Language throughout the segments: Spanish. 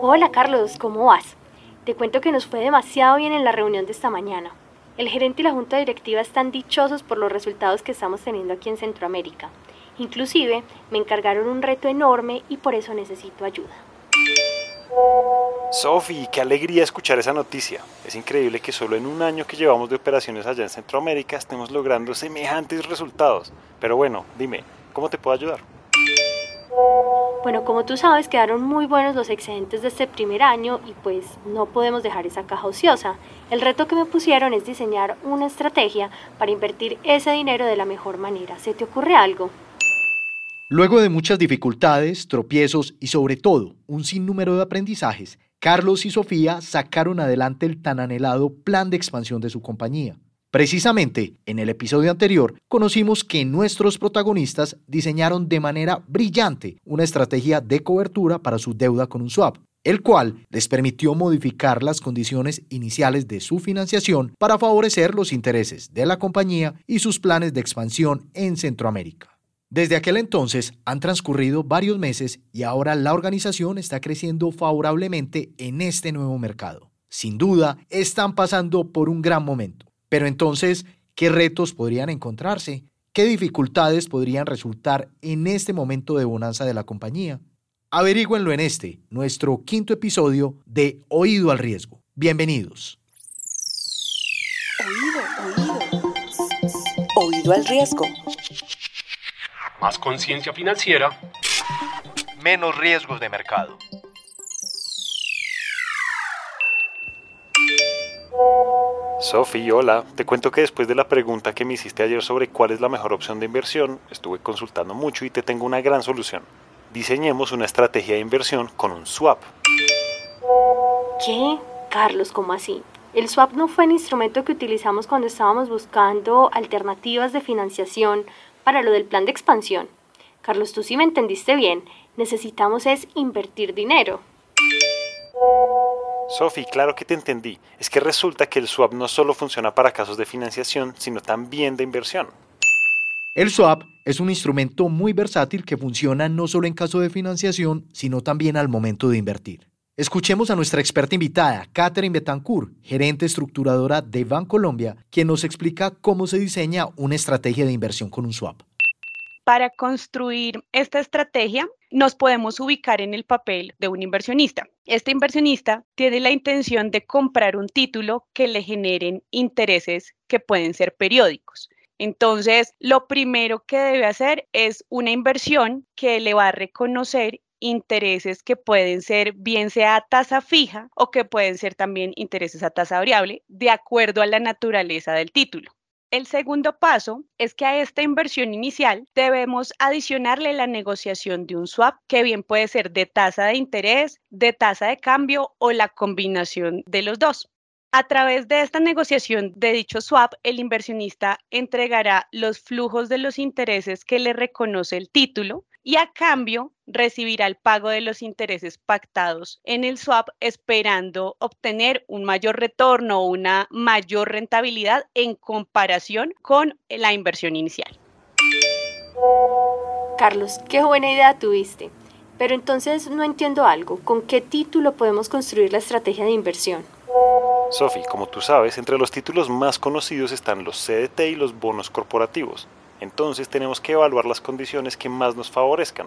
Hola Carlos, ¿cómo vas? Te cuento que nos fue demasiado bien en la reunión de esta mañana. El gerente y la junta directiva están dichosos por los resultados que estamos teniendo aquí en Centroamérica. Inclusive me encargaron un reto enorme y por eso necesito ayuda. Sofi, qué alegría escuchar esa noticia. Es increíble que solo en un año que llevamos de operaciones allá en Centroamérica estemos logrando semejantes resultados. Pero bueno, dime, ¿cómo te puedo ayudar? Bueno, como tú sabes, quedaron muy buenos los excedentes de este primer año y pues no podemos dejar esa caja ociosa. El reto que me pusieron es diseñar una estrategia para invertir ese dinero de la mejor manera. ¿Se te ocurre algo? Luego de muchas dificultades, tropiezos y sobre todo un sinnúmero de aprendizajes, Carlos y Sofía sacaron adelante el tan anhelado plan de expansión de su compañía. Precisamente, en el episodio anterior, conocimos que nuestros protagonistas diseñaron de manera brillante una estrategia de cobertura para su deuda con un swap, el cual les permitió modificar las condiciones iniciales de su financiación para favorecer los intereses de la compañía y sus planes de expansión en Centroamérica. Desde aquel entonces han transcurrido varios meses y ahora la organización está creciendo favorablemente en este nuevo mercado. Sin duda, están pasando por un gran momento. Pero entonces, ¿qué retos podrían encontrarse? ¿Qué dificultades podrían resultar en este momento de bonanza de la compañía? Averígüenlo en este, nuestro quinto episodio de Oído al Riesgo. Bienvenidos. Oído, oído. Oído al riesgo. Más conciencia financiera. Menos riesgos de mercado. Sofi, hola. Te cuento que después de la pregunta que me hiciste ayer sobre cuál es la mejor opción de inversión, estuve consultando mucho y te tengo una gran solución. Diseñemos una estrategia de inversión con un swap. ¿Qué? Carlos, ¿cómo así? El swap no fue el instrumento que utilizamos cuando estábamos buscando alternativas de financiación para lo del plan de expansión. Carlos, tú sí me entendiste bien. Necesitamos es invertir dinero. Sofi, claro que te entendí. Es que resulta que el swap no solo funciona para casos de financiación, sino también de inversión. El swap es un instrumento muy versátil que funciona no solo en caso de financiación, sino también al momento de invertir. Escuchemos a nuestra experta invitada, Catherine Betancourt, gerente estructuradora de Bancolombia, quien nos explica cómo se diseña una estrategia de inversión con un swap. Para construir esta estrategia, nos podemos ubicar en el papel de un inversionista. Este inversionista tiene la intención de comprar un título que le generen intereses que pueden ser periódicos. Entonces, lo primero que debe hacer es una inversión que le va a reconocer intereses que pueden ser bien sea a tasa fija o que pueden ser también intereses a tasa variable, de acuerdo a la naturaleza del título. El segundo paso es que a esta inversión inicial debemos adicionarle la negociación de un swap, que bien puede ser de tasa de interés, de tasa de cambio o la combinación de los dos. A través de esta negociación de dicho swap, el inversionista entregará los flujos de los intereses que le reconoce el título y a cambio recibirá el pago de los intereses pactados en el swap esperando obtener un mayor retorno o una mayor rentabilidad en comparación con la inversión inicial. Carlos, qué buena idea tuviste. Pero entonces no entiendo algo. ¿Con qué título podemos construir la estrategia de inversión? Sofi, como tú sabes, entre los títulos más conocidos están los CDT y los bonos corporativos. Entonces tenemos que evaluar las condiciones que más nos favorezcan.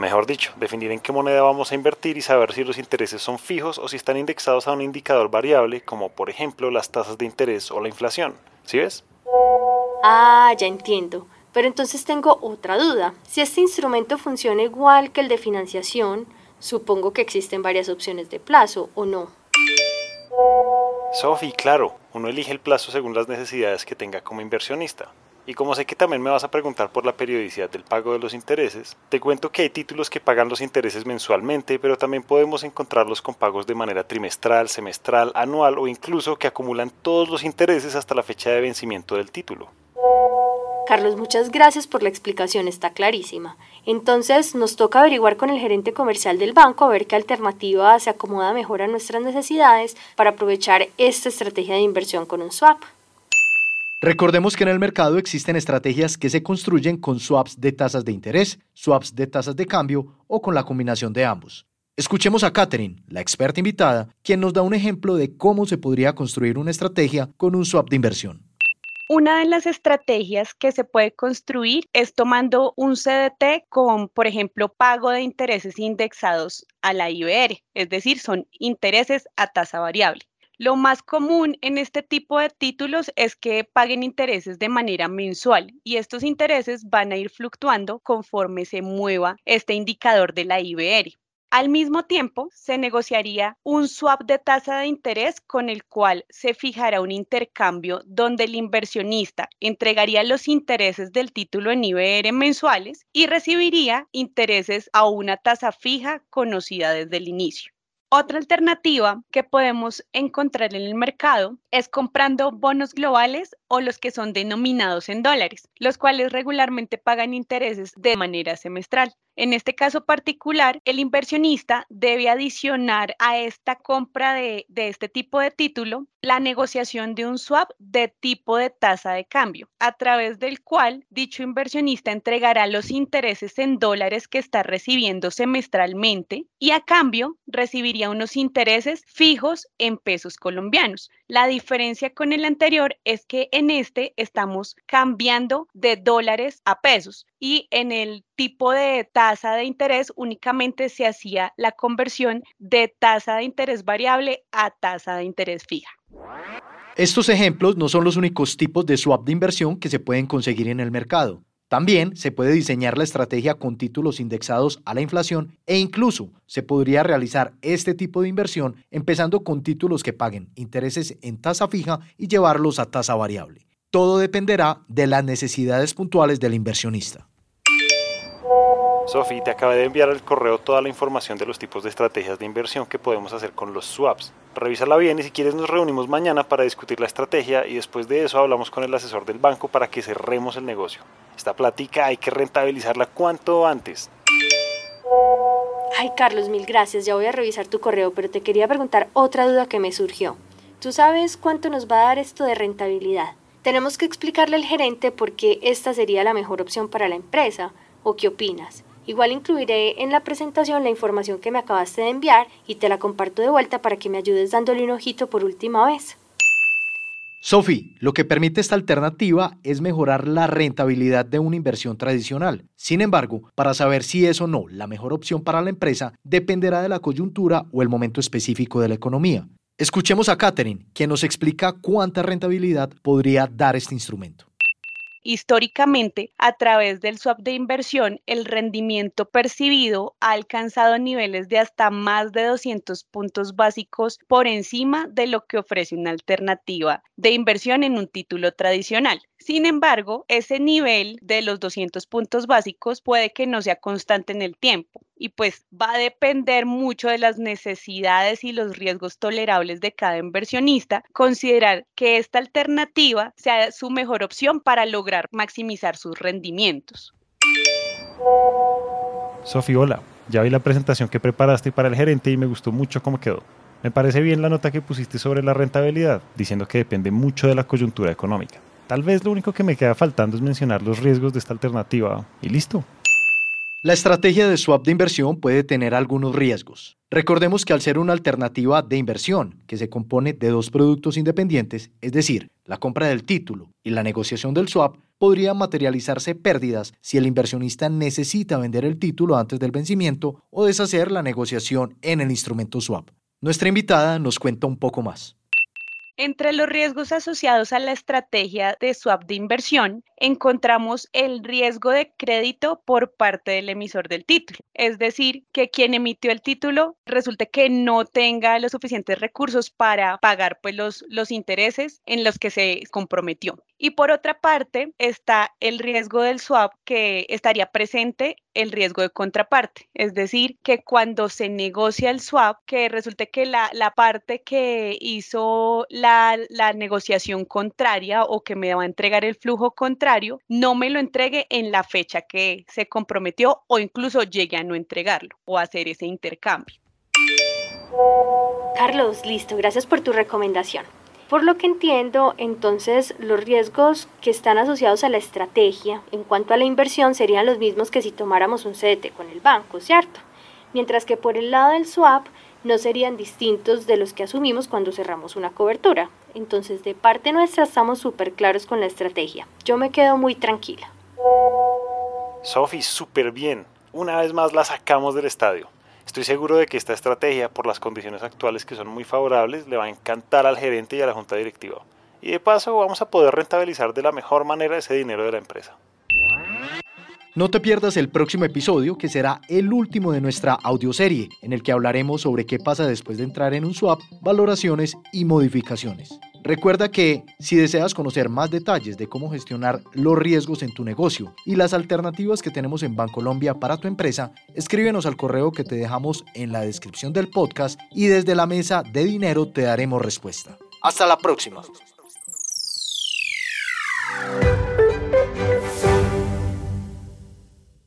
Mejor dicho, definir en qué moneda vamos a invertir y saber si los intereses son fijos o si están indexados a un indicador variable, como por ejemplo las tasas de interés o la inflación. ¿Sí ves? Ah, ya entiendo. Pero entonces tengo otra duda. Si este instrumento funciona igual que el de financiación, supongo que existen varias opciones de plazo, ¿o no? Sofi, claro, uno elige el plazo según las necesidades que tenga como inversionista. Y como sé que también me vas a preguntar por la periodicidad del pago de los intereses, te cuento que hay títulos que pagan los intereses mensualmente, pero también podemos encontrarlos con pagos de manera trimestral, semestral, anual o incluso que acumulan todos los intereses hasta la fecha de vencimiento del título. Carlos, muchas gracias por la explicación, está clarísima. Entonces nos toca averiguar con el gerente comercial del banco a ver qué alternativa se acomoda mejor a nuestras necesidades para aprovechar esta estrategia de inversión con un swap. Recordemos que en el mercado existen estrategias que se construyen con swaps de tasas de interés, swaps de tasas de cambio o con la combinación de ambos. Escuchemos a Catherine, la experta invitada, quien nos da un ejemplo de cómo se podría construir una estrategia con un swap de inversión. Una de las estrategias que se puede construir es tomando un CDT con, por ejemplo, pago de intereses indexados a la IBR, es decir, son intereses a tasa variable. Lo más común en este tipo de títulos es que paguen intereses de manera mensual y estos intereses van a ir fluctuando conforme se mueva este indicador de la IBR. Al mismo tiempo, se negociaría un swap de tasa de interés con el cual se fijará un intercambio donde el inversionista entregaría los intereses del título en IBR mensuales y recibiría intereses a una tasa fija conocida desde el inicio. Otra alternativa que podemos encontrar en el mercado es comprando bonos globales o los que son denominados en dólares, los cuales regularmente pagan intereses de manera semestral. En este caso particular, el inversionista debe adicionar a esta compra de, este tipo de título la negociación de un swap de tipo de tasa de cambio, a través del cual dicho inversionista entregará los intereses en dólares que está recibiendo semestralmente y a cambio recibiría unos intereses fijos en pesos colombianos. La diferencia con el anterior es que en este estamos cambiando de dólares a pesos y en el tipo de tasa de interés únicamente se hacía la conversión de tasa de interés variable a tasa de interés fija. Estos ejemplos no son los únicos tipos de swap de inversión que se pueden conseguir en el mercado. También se puede diseñar la estrategia con títulos indexados a la inflación e incluso se podría realizar este tipo de inversión empezando con títulos que paguen intereses en tasa fija y llevarlos a tasa variable. Todo dependerá de las necesidades puntuales del inversionista. Sofi, te acabé de enviar al correo toda la información de los tipos de estrategias de inversión que podemos hacer con los swaps. Revísala bien y si quieres nos reunimos mañana para discutir la estrategia y después de eso hablamos con el asesor del banco para que cerremos el negocio. Esta plática hay que rentabilizarla cuanto antes. Ay, Carlos, mil gracias. Ya voy a revisar tu correo, pero te quería preguntar otra duda que me surgió. ¿Tú sabes cuánto nos va a dar esto de rentabilidad? Tenemos que explicarle al gerente por qué esta sería la mejor opción para la empresa. ¿O qué opinas? Igual incluiré en la presentación la información que me acabaste de enviar y te la comparto de vuelta para que me ayudes dándole un ojito por última vez. Sophie, lo que permite esta alternativa es mejorar la rentabilidad de una inversión tradicional. Sin embargo, para saber si es o no la mejor opción para la empresa, dependerá de la coyuntura o el momento específico de la economía. Escuchemos a Catherine, quien nos explica cuánta rentabilidad podría dar este instrumento. Históricamente, a través del swap de inversión, el rendimiento percibido ha alcanzado niveles de hasta más de 200 puntos básicos por encima de lo que ofrece una alternativa de inversión en un título tradicional. Sin embargo, ese nivel de los 200 puntos básicos puede que no sea constante en el tiempo y pues va a depender mucho de las necesidades y los riesgos tolerables de cada inversionista, considerar que esta alternativa sea su mejor opción para lograr maximizar sus rendimientos. Sofía, hola. Ya vi la presentación que preparaste para el gerente y me gustó mucho cómo quedó. Me parece bien la nota que pusiste sobre la rentabilidad, diciendo que depende mucho de la coyuntura económica. Tal vez lo único que me queda faltando es mencionar los riesgos de esta alternativa y listo. La estrategia de swap de inversión puede tener algunos riesgos. Recordemos que al ser una alternativa de inversión que se compone de dos productos independientes, es decir, la compra del título y la negociación del swap, podrían materializarse pérdidas si el inversionista necesita vender el título antes del vencimiento o deshacer la negociación en el instrumento swap. Nuestra invitada nos cuenta un poco más. Entre los riesgos asociados a la estrategia de swap de inversión, encontramos el riesgo de crédito por parte del emisor del título, es decir, que quien emitió el título resulte que no tenga los suficientes recursos para pagar pues, los, los intereses en los que se comprometió. Y por otra parte está el riesgo del swap que estaría presente el riesgo de contraparte, es decir, que cuando se negocia el swap, que resulte que la, la parte que hizo la, la, negociación contraria o que me va a entregar el flujo contrario, no me lo entregue en la fecha que se comprometió o incluso llegue a no entregarlo o hacer ese intercambio. Carlos, listo, gracias por tu recomendación. Por lo que entiendo, entonces los riesgos que están asociados a la estrategia en cuanto a la inversión serían los mismos que si tomáramos un CDT con el banco, ¿cierto? mientras que por el lado del swap no serían distintos de los que asumimos cuando cerramos una cobertura. Entonces, de parte nuestra estamos súper claros con la estrategia. Yo me quedo muy tranquila. Sofi, súper bien. Una vez más la sacamos del estadio. Estoy seguro de que esta estrategia, por las condiciones actuales que son muy favorables, le va a encantar al gerente y a la junta directiva. Y de paso vamos a poder rentabilizar de la mejor manera ese dinero de la empresa. No te pierdas el próximo episodio que será el último de nuestra audioserie en el que hablaremos sobre qué pasa después de entrar en un swap, valoraciones y modificaciones. Recuerda que si deseas conocer más detalles de cómo gestionar los riesgos en tu negocio y las alternativas que tenemos en Bancolombia para tu empresa, escríbenos al correo que te dejamos en la descripción del podcast y desde la mesa de dinero te daremos respuesta. Hasta la próxima.